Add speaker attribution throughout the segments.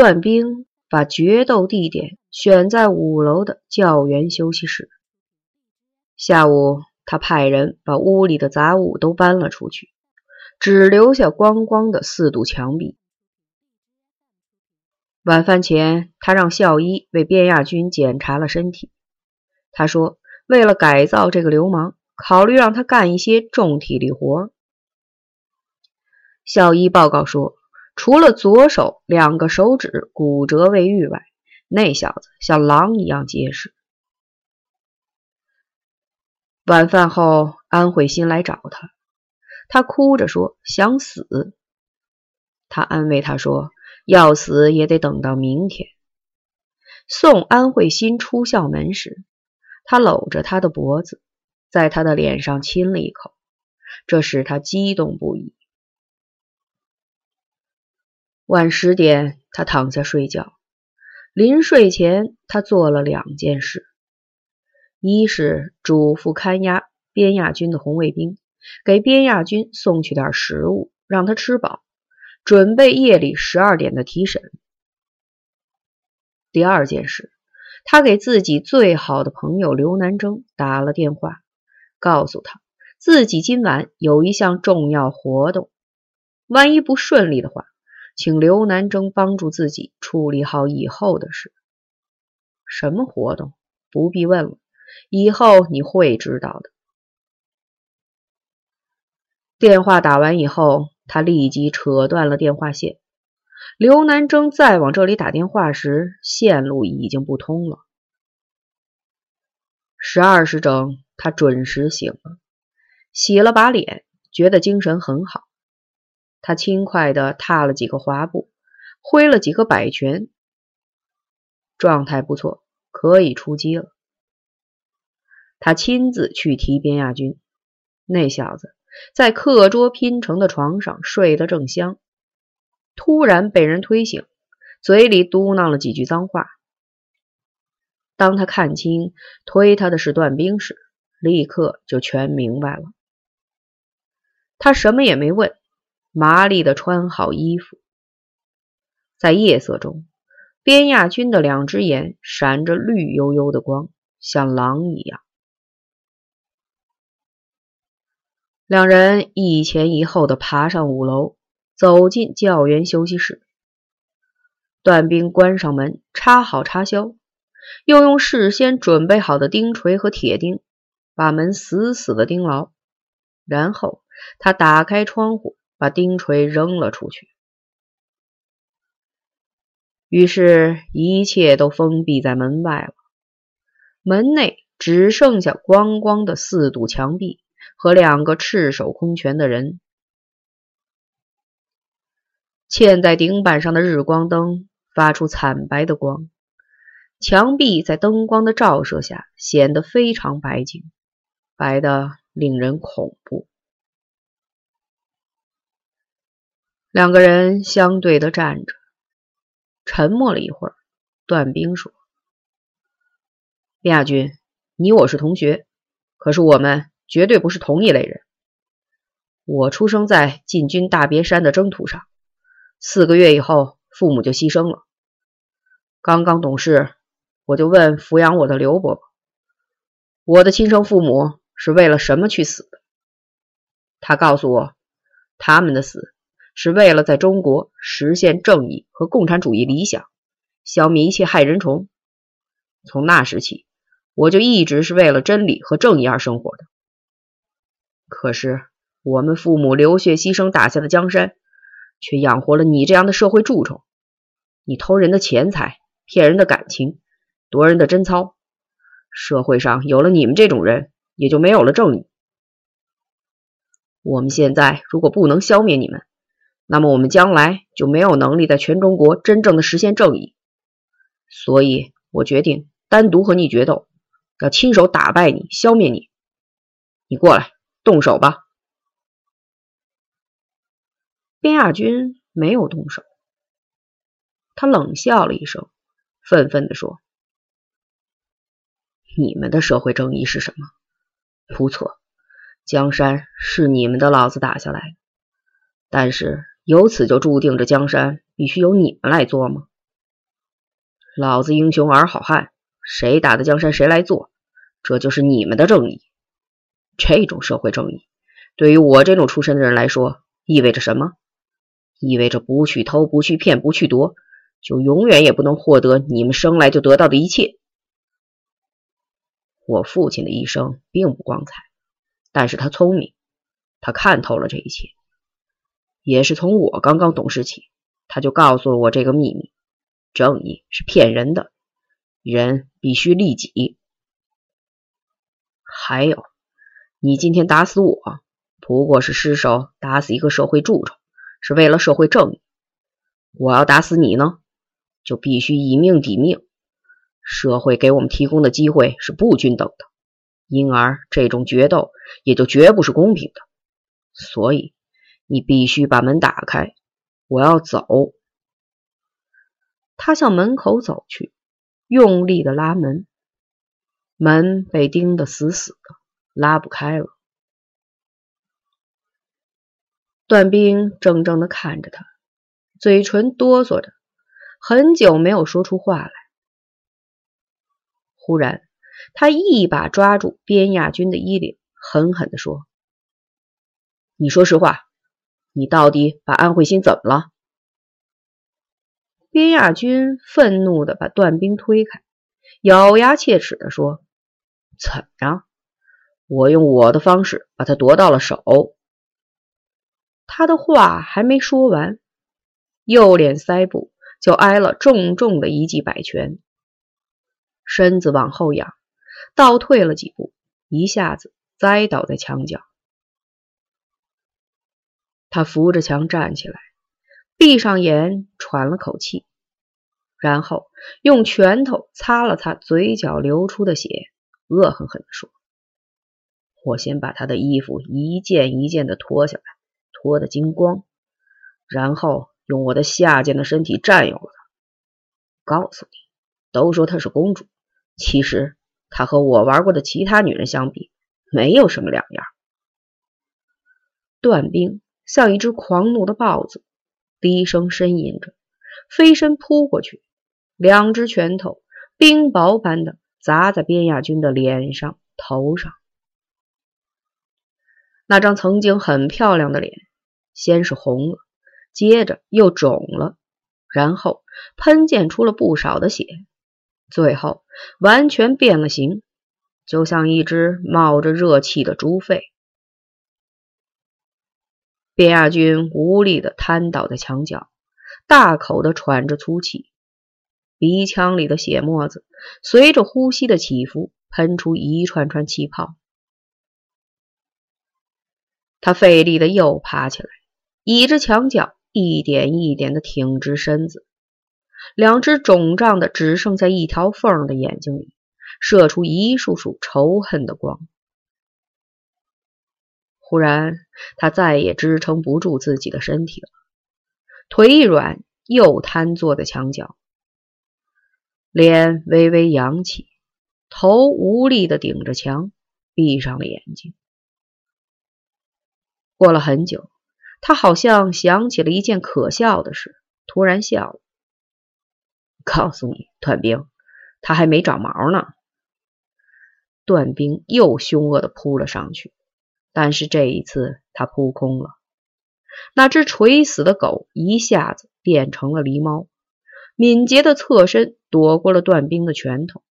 Speaker 1: 段兵把决斗地点选在五楼的教员休息室。下午，他派人把屋里的杂物都搬了出去，只留下光光的四堵墙壁。晚饭前，他让校医为边亚军检查了身体。他说：“为了改造这个流氓，考虑让他干一些重体力活。”校医报告说，除了左手两个手指骨折未愈外，那小子像狼一样结实。晚饭后，安慧心来找他，他哭着说想死。他安慰他说：“要死也得等到明天。”送安慧心出校门时，他搂着她的脖子，在她的脸上亲了一口，这使他激动不已。晚十点，他躺下睡觉。临睡前，他做了两件事：一是嘱咐看押边亚军的红卫兵，给边亚军送去点食物，让他吃饱，准备夜里十二点的提审；第二件事，他给自己最好的朋友刘南征打了电话，告诉他自己今晚有一项重要活动，万一不顺利的话。请刘南征帮助自己处理好以后的事。什么活动？不必问了，以后你会知道的。电话打完以后，他立即扯断了电话线。刘南征再往这里打电话时，线路已经不通了。十二时整，他准时醒了，洗了把脸，觉得精神很好。他轻快地踏了几个滑步，挥了几个摆拳，状态不错，可以出击了。他亲自去提边亚军，那小子在课桌拼成的床上睡得正香，突然被人推醒，嘴里嘟囔了几句脏话。当他看清推他的是段兵时，立刻就全明白了。他什么也没问。麻利的穿好衣服，在夜色中，边亚军的两只眼闪着绿油油的光，像狼一样。两人一前一后的爬上五楼，走进教员休息室。段兵关上门，插好插销，又用事先准备好的钉锤和铁钉把门死死的钉牢，然后他打开窗户。把钉锤扔了出去，于是，一切都封闭在门外了。门内只剩下光光的四堵墙壁和两个赤手空拳的人。嵌在顶板上的日光灯发出惨白的光，墙壁在灯光的照射下显得非常白净，白的令人恐怖。两个人相对的站着，沉默了一会儿。段兵说：“亚军，你我是同学，可是我们绝对不是同一类人。我出生在进军大别山的征途上，四个月以后，父母就牺牲了。刚刚懂事，我就问抚养我的刘伯伯：我的亲生父母是为了什么去死的？他告诉我，他们的死。”是为了在中国实现正义和共产主义理想，消灭一切害人虫。从那时起，我就一直是为了真理和正义而生活的。可是，我们父母流血牺牲打下的江山，却养活了你这样的社会蛀虫。你偷人的钱财，骗人的感情，夺人的贞操。社会上有了你们这种人，也就没有了正义。我们现在如果不能消灭你们，那么我们将来就没有能力在全中国真正的实现正义，所以我决定单独和你决斗，要亲手打败你，消灭你。你过来，动手吧。边亚军没有动手，他冷笑了一声，愤愤地说：“你们的社会正义是什么？不错，江山是你们的老子打下来，但是。”由此就注定着江山必须由你们来做吗？老子英雄儿好汉，谁打的江山谁来做，这就是你们的正义。这种社会正义，对于我这种出身的人来说，意味着什么？意味着不去偷，不去骗，不去夺，就永远也不能获得你们生来就得到的一切。我父亲的一生并不光彩，但是他聪明，他看透了这一切。也是从我刚刚懂事起，他就告诉了我这个秘密：正义是骗人的，人必须利己。还有，你今天打死我，不过是失手打死一个社会蛀虫。是为了社会正义，我要打死你呢，就必须以命抵命。社会给我们提供的机会是不均等的，因而这种决斗也就绝不是公平的。所以你必须把门打开，我要走。他向门口走去，用力的拉门，门被钉得死死的，拉不开了。段兵怔怔的看着他，嘴唇哆嗦着，很久没有说出话来。忽然，他一把抓住边亚军的衣领，狠狠的说：“你说实话，你到底把安慧心怎么了？”边亚军愤怒的把段兵推开，咬牙切齿的说：“怎么着？我用我的方式把他夺到了手。”他的话还没说完，右脸腮部就挨了重重的一记摆拳，身子往后仰，倒退了几步，一下子栽倒在墙角。他扶着墙站起来，闭上眼，喘了口气，然后用拳头擦了擦嘴角流出的血，恶狠狠地说：“我先把他的衣服一件一件的脱下来。”脱得精光，然后用我的下贱的身体占有了她。告诉你，都说她是公主，其实她和我玩过的其他女人相比，没有什么两样。段兵像一只狂怒的豹子，低声呻吟着，飞身扑过去，两只拳头冰雹般的砸在边亚军的脸上、头上。那张曾经很漂亮的脸。先是红了，接着又肿了，然后喷溅出了不少的血，最后完全变了形，就像一只冒着热气的猪肺。边亚军无力的瘫倒在墙角，大口的喘着粗气，鼻腔里的血沫子随着呼吸的起伏喷出一串串气泡。他费力的又爬起来。倚着墙角，一点一点的挺直身子，两只肿胀的只剩下一条缝的眼睛里射出一束束仇恨的光。忽然，他再也支撑不住自己的身体了，腿一软，又瘫坐在墙角，脸微微扬起，头无力的顶着墙，闭上了眼睛。过了很久。他好像想起了一件可笑的事，突然笑了。告诉你，段兵，他还没长毛呢。段兵又凶恶的扑了上去，但是这一次他扑空了。那只垂死的狗一下子变成了狸猫，敏捷的侧身躲过了段兵的拳头，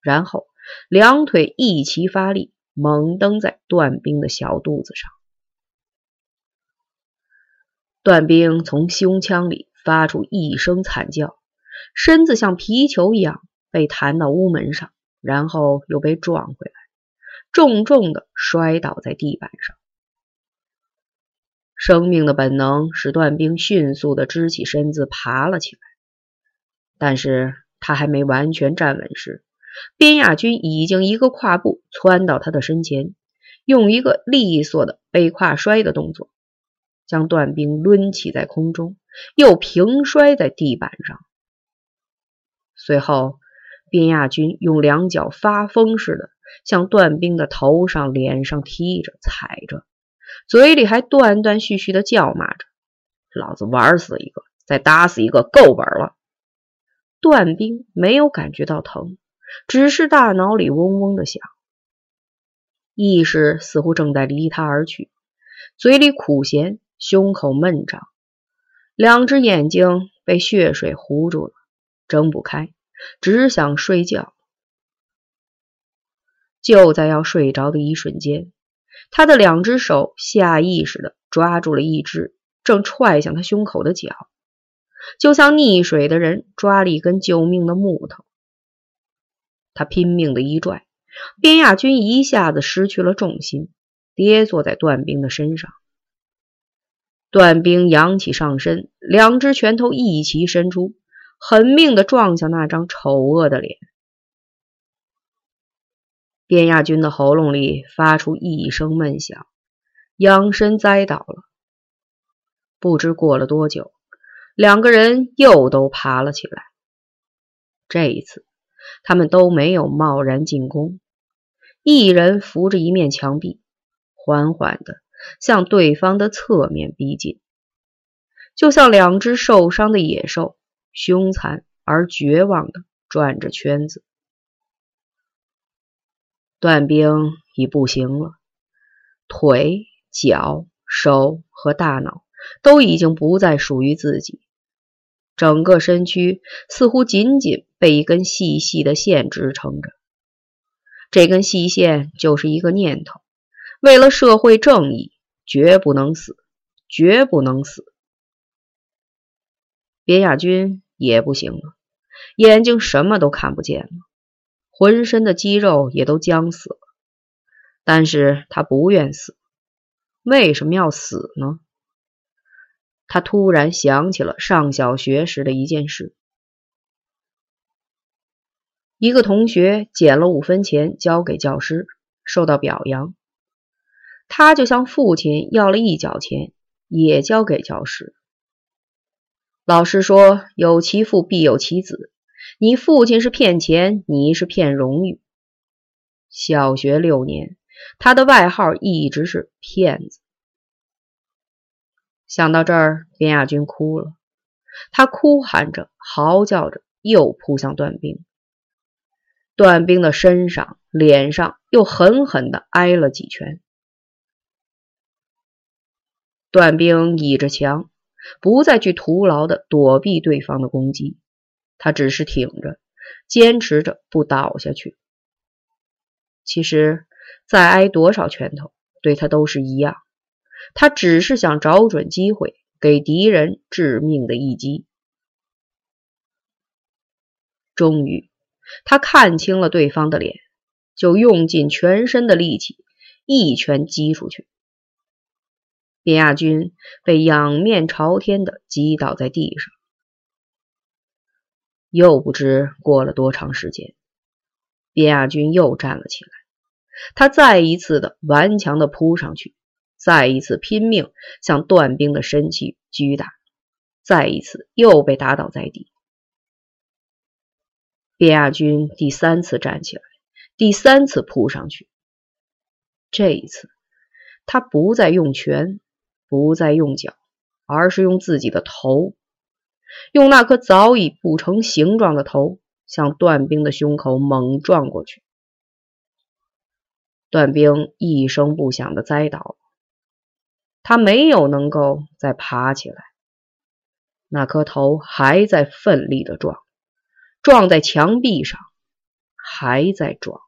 Speaker 1: 然后两腿一齐发力，猛蹬在段兵的小肚子上。段兵从胸腔里发出一声惨叫，身子像皮球一样被弹到屋门上，然后又被撞回来，重重的摔倒在地板上。生命的本能使段兵迅速的支起身子爬了起来，但是他还没完全站稳时，边亚军已经一个跨步窜到他的身前，用一个利索的背胯摔的动作。将段兵抡起在空中，又平摔在地板上。随后，边亚军用两脚发疯似的向段兵的头上、脸上踢着、踩着，嘴里还断断续续的叫骂着：“老子玩死一个，再打死一个，够本了。”段兵没有感觉到疼，只是大脑里嗡嗡的响，意识似乎正在离他而去，嘴里苦咸，胸口闷胀，两只眼睛被血水糊住了，睁不开，只想睡觉。就在要睡着的一瞬间，他的两只手下意识的抓住了一只正踹向他胸口的脚，就像溺水的人抓了一根救命的木头。他拼命的一拽，边亚军一下子失去了重心，跌坐在段兵的身上。段兵扬起上身，两只拳头一齐伸出，狠命的撞向那张丑恶的脸。边亚军的喉咙里发出一声闷响，仰身栽倒了。不知过了多久，两个人又都爬了起来。这一次，他们都没有贸然进攻，一人扶着一面墙壁，缓缓的向对方的侧面逼近，就像两只受伤的野兽，凶残而绝望的转着圈子。段兵已不行了，腿、脚、手和大脑都已经不再属于自己，整个身躯似乎仅仅被一根细细的线支撑着。这根细线就是一个念头：为了社会正义，绝不能死，绝不能死。别亚军也不行了，眼睛什么都看不见了。浑身的肌肉也都僵死了，但是他不愿死。为什么要死呢？他突然想起了上小学时的一件事：一个同学捡了五分钱交给教师，受到表扬。他就向父亲要了一角钱，也交给教师。老师说：“有其父必有其子。”你父亲是骗钱，你是骗荣誉。小学六年，他的外号一直是骗子。想到这儿，边亚军哭了，他哭喊着、嚎叫着，又扑向段兵。段兵的身上、脸上又狠狠地挨了几拳。段兵倚着墙，不再去徒劳地躲避对方的攻击。他只是挺着，坚持着不倒下去。其实，再挨多少拳头，对他都是一样。他只是想找准机会，给敌人致命的一击。终于，他看清了对方的脸，就用尽全身的力气，一拳击出去。边亚军被仰面朝天的击倒在地上。又不知过了多长时间，边亚军又站了起来。他再一次的顽强的扑上去，再一次拼命向段兵的身躯击打，再一次又被打倒在地。边亚军第三次站起来，第三次扑上去。这一次，他不再用拳，不再用脚，而是用自己的头。用那颗早已不成形状的头向段兵的胸口猛撞过去，段兵一声不响的栽倒，他没有能够再爬起来，那颗头还在奋力的撞，撞在墙壁上，还在撞。